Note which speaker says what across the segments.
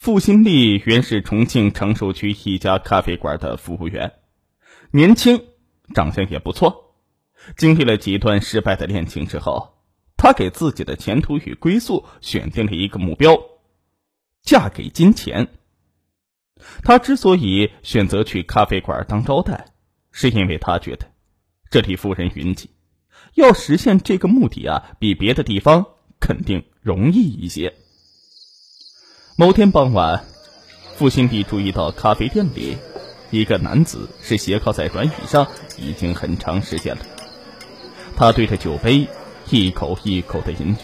Speaker 1: 付新丽原是重庆长寿区一家咖啡馆的服务员，年轻，长相也不错。经历了几段失败的恋情之后，她给自己的前途与归宿选定了一个目标：嫁给金钱。她之所以选择去咖啡馆当招待，是因为她觉得这里富人云集，要实现这个目的啊，比别的地方肯定容易一些。某天傍晚，付新地注意到咖啡店里一个男子是斜靠在软椅上，已经很长时间了。他对着酒杯一口一口的饮酒，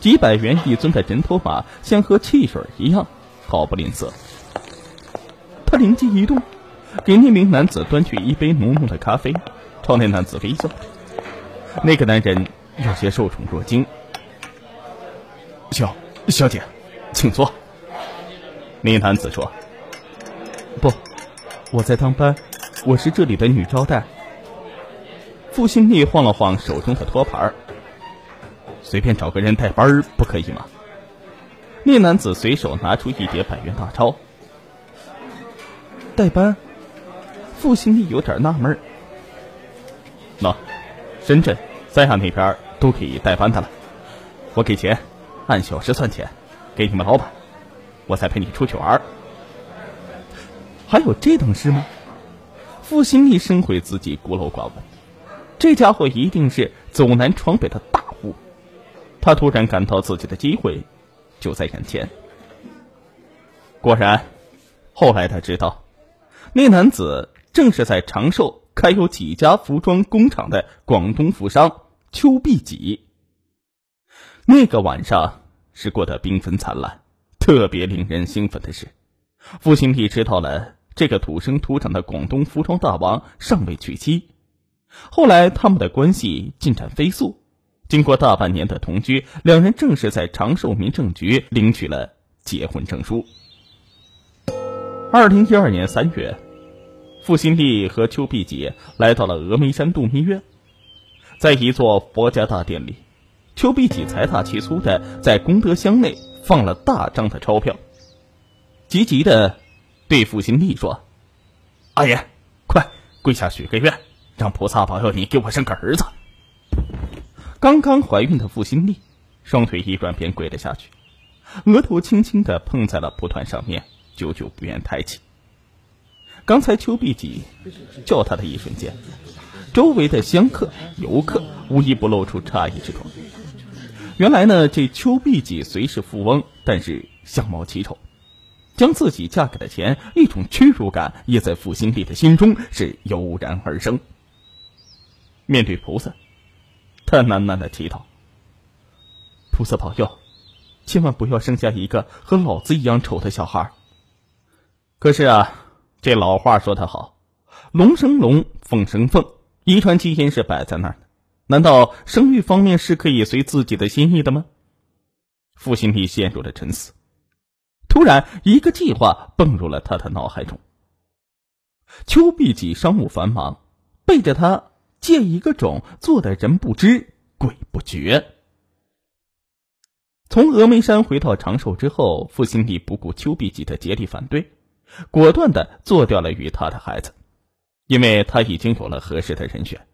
Speaker 1: 几百元一尊的人头马像喝汽水一样，毫不吝啬。他灵机一动，给那名男子端去一杯浓浓的咖啡，朝那男子微笑。那个男人有些受宠若惊：“小小姐，请坐。”那男子说：“不，我在当班，我是这里的女招待。”付新丽晃了晃手中的托盘随便找个人代班不可以吗？”那男子随手拿出一叠百元大钞。代班，付新丽有点纳闷那，深圳、三亚那边都可以代班的了。我给钱，按小时算钱，给你们老板。我才陪你出去玩还有这等事吗？付新丽深悔自己孤陋寡闻，这家伙一定是走南闯北的大户。他突然感到自己的机会就在眼前。果然，后来他知道，那男子正是在长寿开有几家服装工厂的广东富商邱必己。那个晚上是过得缤纷灿烂。特别令人兴奋的是，付新地知道了这个土生土长的广东服装大王尚未娶妻。后来他们的关系进展飞速，经过大半年的同居，两人正式在长寿民政局领取了结婚证书。二零一二年三月，付新地和邱碧姐来到了峨眉山度蜜月，在一座佛家大殿里，邱碧姐财大气粗的在功德箱内。放了大张的钞票，急急的对付心丽说：“阿爷，快跪下许个愿，让菩萨保佑你给我生个儿子。”刚刚怀孕的付心丽双腿一软便跪了下去，额头轻轻的碰在了蒲团上面，久久不愿抬起。刚才邱碧吉叫他的一瞬间，周围的香客游客无一不露出诧异之状。原来呢，这邱碧姐虽是富翁，但是相貌奇丑，将自己嫁给了钱，一种屈辱感也在付心丽的心中是油然而生。面对菩萨，他喃喃的祈祷：“菩萨保佑，千万不要生下一个和老子一样丑的小孩。”可是啊，这老话说得好，“龙生龙，凤生凤”，遗传基因是摆在那儿。难道生育方面是可以随自己的心意的吗？傅新丽陷入了沉思。突然，一个计划蹦入了他的脑海中。邱碧己商务繁忙，背着他借一个种，做的人不知鬼不觉。从峨眉山回到长寿之后，付新丽不顾邱碧己的竭力反对，果断的做掉了与他的孩子，因为他已经有了合适的人选。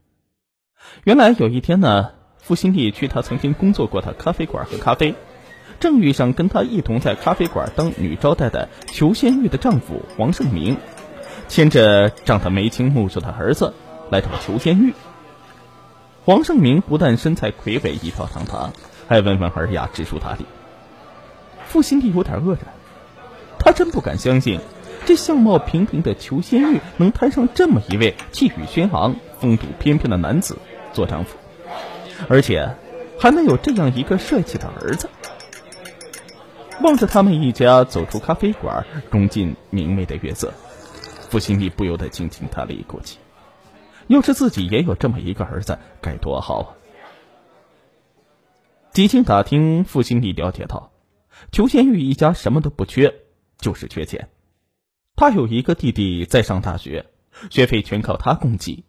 Speaker 1: 原来有一天呢，付新丽去她曾经工作过的咖啡馆喝咖啡，正遇上跟她一同在咖啡馆当女招待的裘仙玉的丈夫黄胜明，牵着长得眉清目秀的儿子来找裘仙玉。黄胜明不但身材魁伟、仪表堂堂，还温文尔雅、知书达理。付新丽有点愕然，她真不敢相信，这相貌平平的裘仙玉能摊上这么一位气宇轩昂、风度翩翩的男子。做丈夫，而且还能有这样一个帅气的儿子。望着他们一家走出咖啡馆，融进明媚的月色，付心里不由得轻轻叹了一口气。要是自己也有这么一个儿子，该多好啊！几经打听，付心里了解到，裘贤玉一家什么都不缺，就是缺钱。她有一个弟弟在上大学，学费全靠他供给，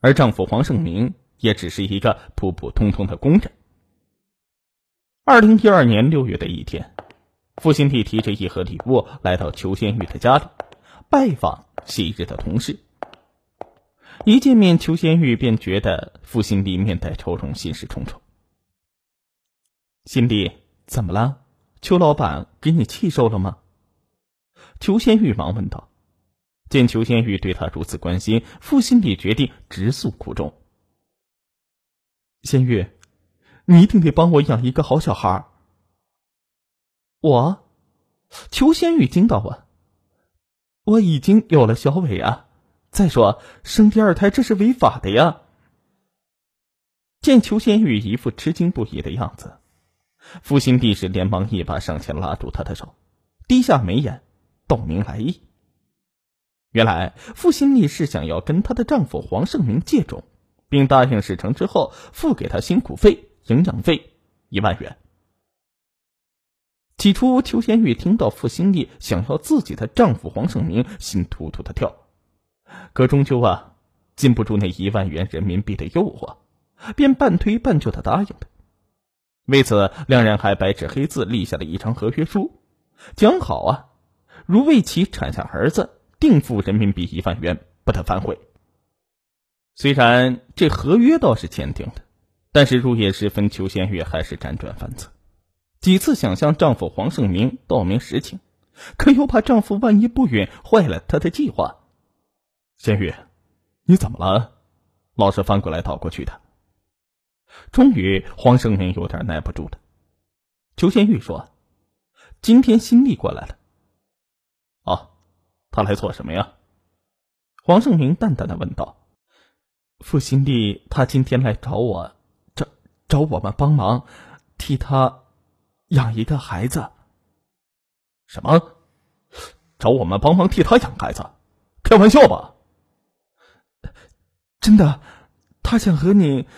Speaker 1: 而丈夫黄胜明。也只是一个普普通通的工人。二零一二年六月的一天，付新帝提着一盒礼物来到裘先玉的家里，拜访昔日的同事。一见面，裘先玉便觉得付新帝面带愁容，心事重重。新帝，怎么了？裘老板给你气受了吗？裘先玉忙问道。见裘先玉对他如此关心，付新帝决定直诉苦衷。仙玉，你一定得帮我养一个好小孩。我，裘仙玉惊到我，我已经有了小伟啊！再说生第二胎这是违法的呀！见裘仙玉一副吃惊不已的样子，傅新帝是连忙一把上前拉住他的手，低下眉眼，道明来意。原来傅新帝是想要跟她的丈夫黄胜明借种，并答应事成之后付给他辛苦费、营养费一万元。起初，邱先玉听到傅新丽想要自己的丈夫黄胜明，心突突的跳。可终究啊，禁不住那一万元人民币的诱惑，便半推半就的答应了。为此，两人还白纸黑字立下了一张合约书，讲好啊，如为其产下儿子，定付人民币一万元，不得反悔。虽然这合约倒是签订了，但是入夜时分，裘仙玉还是辗转反侧。几次想向丈夫黄胜明道明实情，可又怕丈夫万一不允，坏了她的计划。仙玉，你怎么了？老是翻过来倒过去的。终于，黄胜明有点耐不住了。裘仙玉说：“今天新丽过来了。”哦，他来做什么呀？黄胜明淡淡的问道：“傅新丽，他今天来找我，找找我们帮忙，替他。”养一个孩子？什么？找我们帮忙替他养孩子？开玩笑吧！真的，他想和你。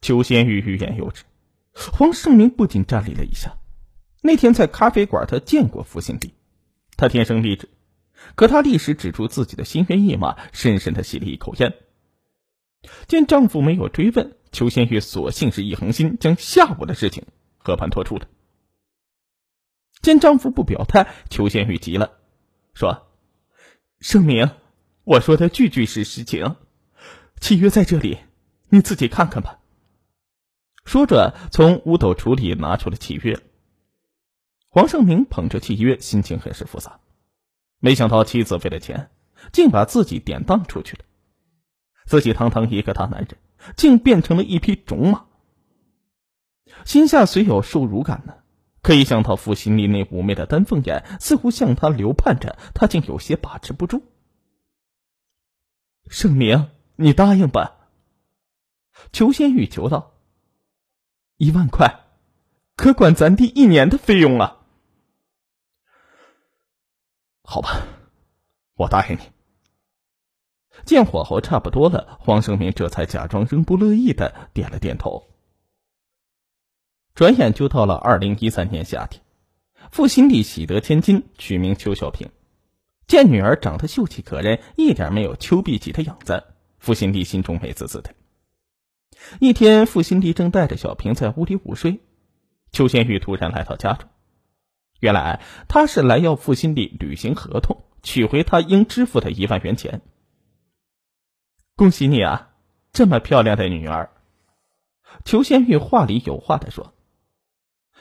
Speaker 1: 邱仙玉欲言又止，黄胜明不禁站立了一下。那天在咖啡馆，他见过傅新帝，他天生丽质，可她立时止住自己的心猿意马，深深的吸了一口烟。见丈夫没有追问，裘仙玉索性是一横心，将下午的事情。和盘托出的。见丈夫不表态，裘仙玉急了，说：“盛明，我说的句句是实情，契约在这里，你自己看看吧。”说着，从五斗橱里拿出了契约。黄胜明捧着契约，心情很是复杂。没想到妻子为了钱，竟把自己典当出去了。自己堂堂一个大男人，竟变成了一匹种马。心下虽有受辱感呢，可一想到傅心里那妩媚的丹凤眼似乎向他流盼着，他竟有些把持不住。盛明，你答应吧。裘仙玉求道：“一万块，可管咱弟一年的费用啊。”好吧，我答应你。见火候差不多了，黄生明这才假装仍不乐意的点了点头。转眼就到了二零一三年夏天，傅新丽喜得千金，取名邱小平。见女儿长得秀气可人，一点没有邱碧琪的样子，傅新丽心中美滋滋的。一天，傅新丽正带着小平在屋里午睡，邱先玉突然来到家中。原来他是来要付新丽履行合同，取回他应支付的一万元钱。恭喜你啊，这么漂亮的女儿！裘仙玉话里有话的说。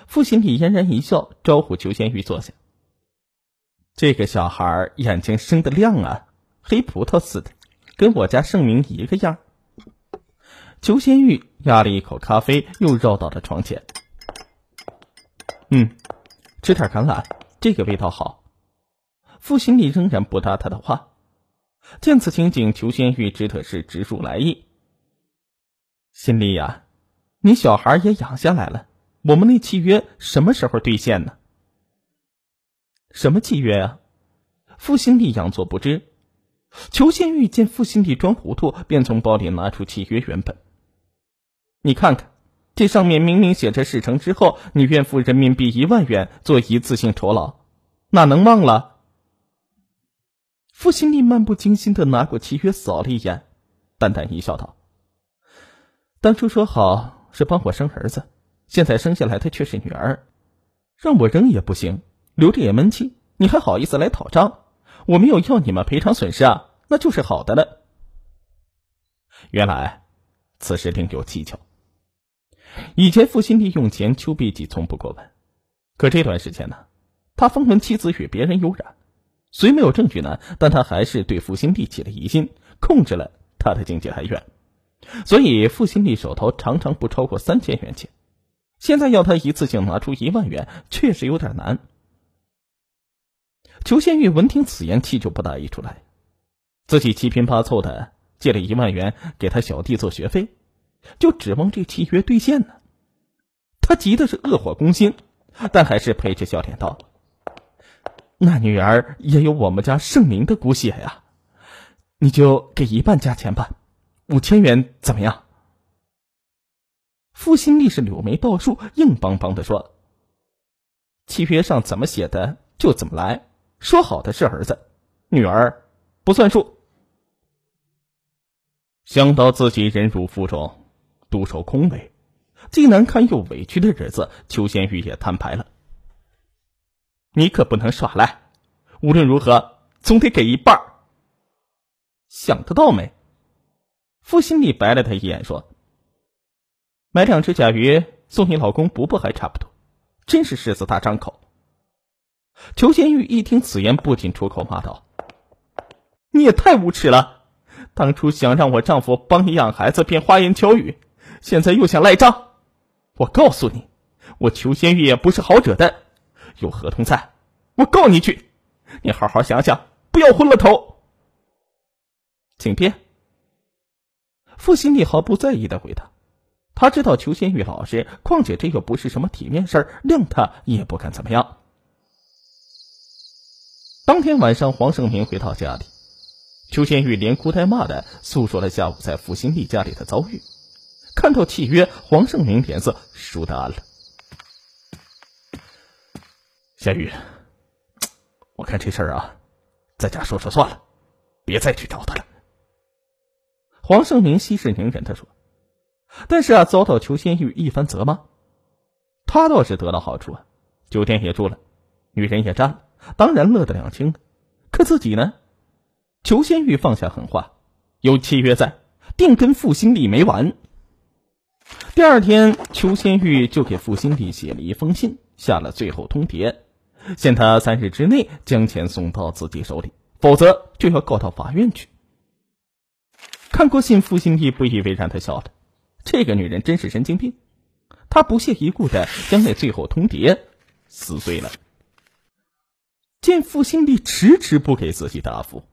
Speaker 1: 傅心里嫣然一笑，招呼裘仙玉坐下。这个小孩眼睛生得亮啊，黑葡萄似的，跟我家盛明一个样。裘仙玉压了一口咖啡，又绕到了床前。嗯，吃点橄榄，这个味道好。傅心里仍然不答他的话。见此情景，裘仙玉只得是直述来意。心里呀，你小孩也养下来了。我们那契约什么时候兑现呢？什么契约啊？傅心帝佯作不知。裘仙玉见傅心帝装糊涂，便从包里拿出契约原本。你看看，这上面明明写着事成之后，你愿付人民币一万元做一次性酬劳，哪能忘了？傅心帝漫不经心的拿过契约扫了一眼，淡淡一笑道：“当初说好是帮我生儿子。”现在生下来的却是女儿，让我扔也不行，留着也闷气，你还好意思来讨账？我没有要你们赔偿损失啊，那就是好的了。原来，此事另有蹊跷。以前付新地用钱，邱必济从不过问，可这段时间呢，他风闻妻子与别人有染，虽没有证据呢，但他还是对付新地起了疑心，控制了他的经济来源，所以付新地手头常常不超过三千元钱。现在要他一次性拿出一万元，确实有点难。裘仙玉闻听此言，气就不打一处来。自己七拼八凑的借了一万元给他小弟做学费，就指望这契约兑现呢。他急的是恶火攻心，但还是陪着笑脸道：“那女儿也有我们家盛名的骨血呀，你就给一半价钱吧，五千元怎么样？”傅新立是柳眉倒竖，硬邦邦的说：“契约上怎么写的就怎么来，说好的是儿子，女儿不算数。”想到自己忍辱负重，独守空位，既难堪又委屈的日子，邱仙玉也摊牌了：“你可不能耍赖，无论如何总得给一半。”想得到没？傅新立白了他一眼说。买两只甲鱼送你老公补补还差不多，真是狮子大张口。裘仙玉一听此言，不禁出口骂道：“你也太无耻了！当初想让我丈夫帮你养孩子，便花言巧语，现在又想赖账。我告诉你，我裘仙玉也不是好惹的，有合同在，我告你去！你好好想想，不要昏了头。”请便。傅心里毫不在意的回答。他知道裘仙玉老实，况且这又不是什么体面事儿，谅他也不敢怎么样。当天晚上，黄胜明回到家里，裘仙玉连哭带骂的诉说了下午在傅新丽家里的遭遇。看到契约，黄胜明脸色倏地暗了。仙玉，我看这事儿啊，在家说说算了，别再去找他了。黄胜明息事宁人的说。但是啊，遭到裘仙玉一番责骂，他倒是得到好处啊，酒店也住了，女人也占了，当然乐得两清。可自己呢？裘仙玉放下狠话，有契约在，定跟傅新立没完。第二天，裘仙玉就给傅新立写了一封信，下了最后通牒，限他三日之内将钱送到自己手里，否则就要告到法院去。看过信，傅新立不以为然的笑了。这个女人真是神经病，他不屑一顾的将那最后通牒撕碎了。见傅新立迟迟不给自己答复，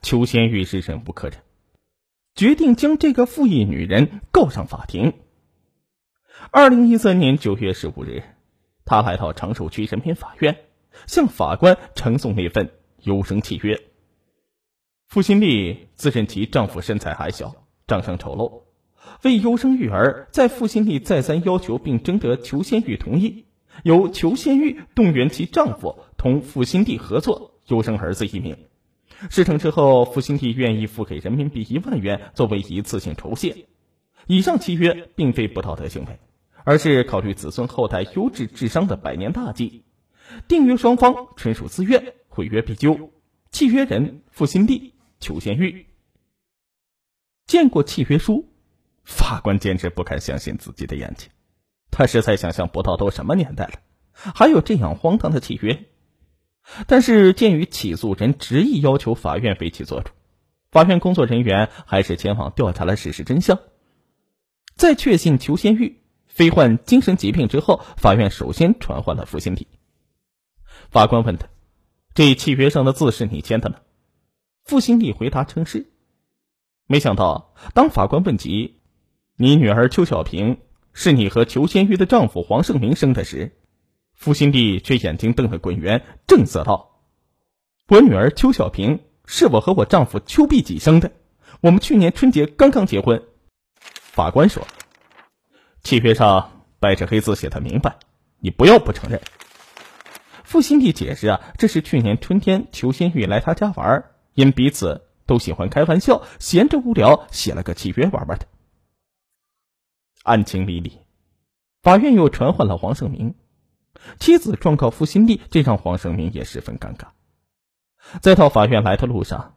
Speaker 1: 裘仙玉是忍无可忍，决定将这个富义女人告上法庭。二零一三年九月十五日，他来到长寿区人民法院，向法官呈送那份优生契约。付新丽自认其丈夫身材矮小，长相丑陋。为优生育儿，在付新丽再三要求并征得裘仙玉同意，由裘仙玉动员其丈夫同付新丽合作优生儿子一名。事成之后，傅新地愿意付给人民币一万元作为一次性酬谢。以上契约并非不道德行为，而是考虑子孙后代优质智商的百年大计。订约双方纯属自愿，毁约必究。契约人傅新地、裘先玉。见过契约书。法官简直不敢相信自己的眼睛，他实在想象不到都什么年代了，还有这样荒唐的契约。但是鉴于起诉人执意要求法院为其做主，法院工作人员还是前往调查了事实真相。在确信裘先玉非患精神疾病之后，法院首先传唤了付新体。法官问他：“这契约上的字是你签的吗？”付新立回答称是。没想到，当法官问及。你女儿邱小平是你和裘先玉的丈夫黄胜明生的时，傅新帝却眼睛瞪得滚圆，正色道：“我女儿邱小平是我和我丈夫邱必己生的，我们去年春节刚刚结婚。”法官说：“契约上白纸黑字写的明白，你不要不承认。”傅新帝解释啊，这是去年春天裘新玉来他家玩，因彼此都喜欢开玩笑，闲着无聊写了个契约玩玩的。案情离离，法院又传唤了黄胜明。妻子状告付新地，这让黄胜明也十分尴尬。在到法院来的路上，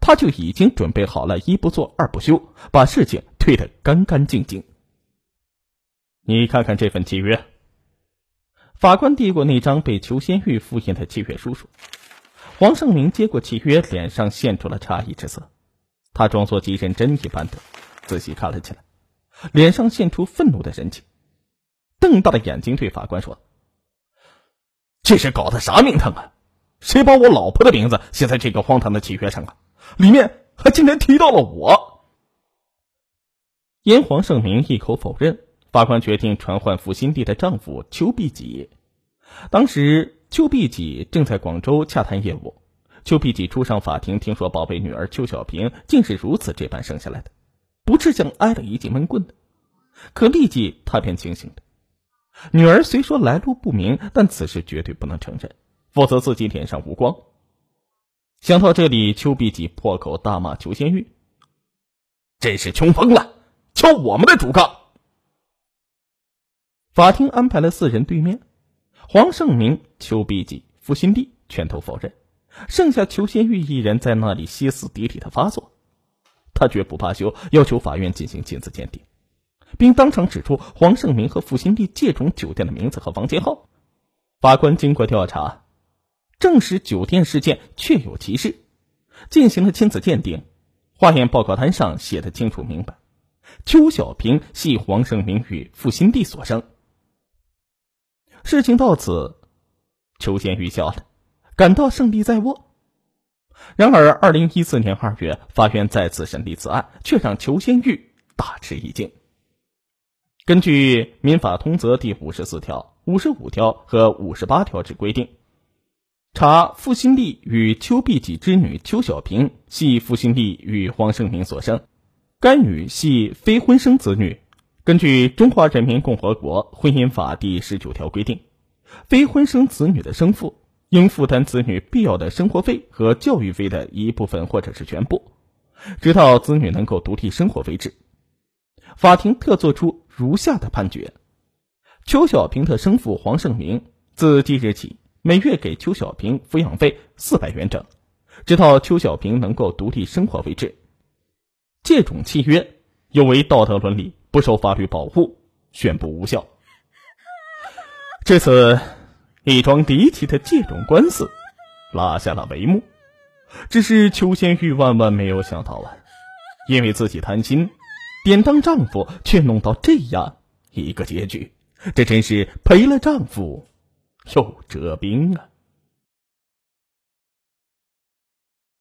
Speaker 1: 他就已经准备好了一不做二不休，把事情推得干干净净。你看看这份契约。法官递过那张被裘仙玉复印的契约书说。黄胜明接过契约，脸上现出了诧异之色。他装作极认真一般的仔细看了起来，脸上现出愤怒的神情，瞪大了眼睛对法官说：“这是搞的啥名堂啊？谁把我老婆的名字写在这个荒唐的契约上啊？里面还竟然提到了我！”因黄圣明一口否认，法官决定传唤付新地的丈夫邱必己。当时。邱必己正在广州洽谈业务。邱必己初上法庭，听说宝贝女儿邱小平竟是如此这般生下来的，不是像挨了一记闷棍的。可立即他便清醒了。女儿虽说来路不明，但此事绝对不能承认，否则自己脸上无光。想到这里，邱必己破口大骂裘仙玉：“真是穷疯了，敲我们的竹杠！”法庭安排了四人对面。黄胜明、邱必己、付新地全都否认，剩下裘仙玉一人在那里歇斯底里的发作。他绝不罢休，要求法院进行亲子鉴定，并当场指出黄胜明和付新地借种酒店的名字和房间号。法官经过调查，证实酒店事件确有其事，进行了亲子鉴定。化验报告单上写的清楚明白，邱小平系黄胜明与付新地所生。事情到此，裘先玉笑了，感到胜利在握。然而，二零一四年二月，法院再次审理此案，却让裘先玉大吃一惊。根据《民法通则》第五十四条、五十五条和五十八条之规定，查付新立与邱碧己之女邱小平系付新立与黄胜明所生，该女系非婚生子女。根据《中华人民共和国婚姻法》第十九条规定，非婚生子女的生父应负担子女必要的生活费和教育费的一部分或者是全部，直到子女能够独立生活为止。法庭特作出如下的判决：邱小平的生父黄胜明自即日起每月给邱小平抚养费四百元整，直到邱小平能够独立生活为止。借种契约有违道德伦理。不受法律保护，宣布无效。至此，一桩离奇的借种官司拉下了帷幕。只是邱先玉万万没有想到啊，因为自己贪心，典当丈夫，却弄到这样一个结局，这真是赔了丈夫又折兵啊！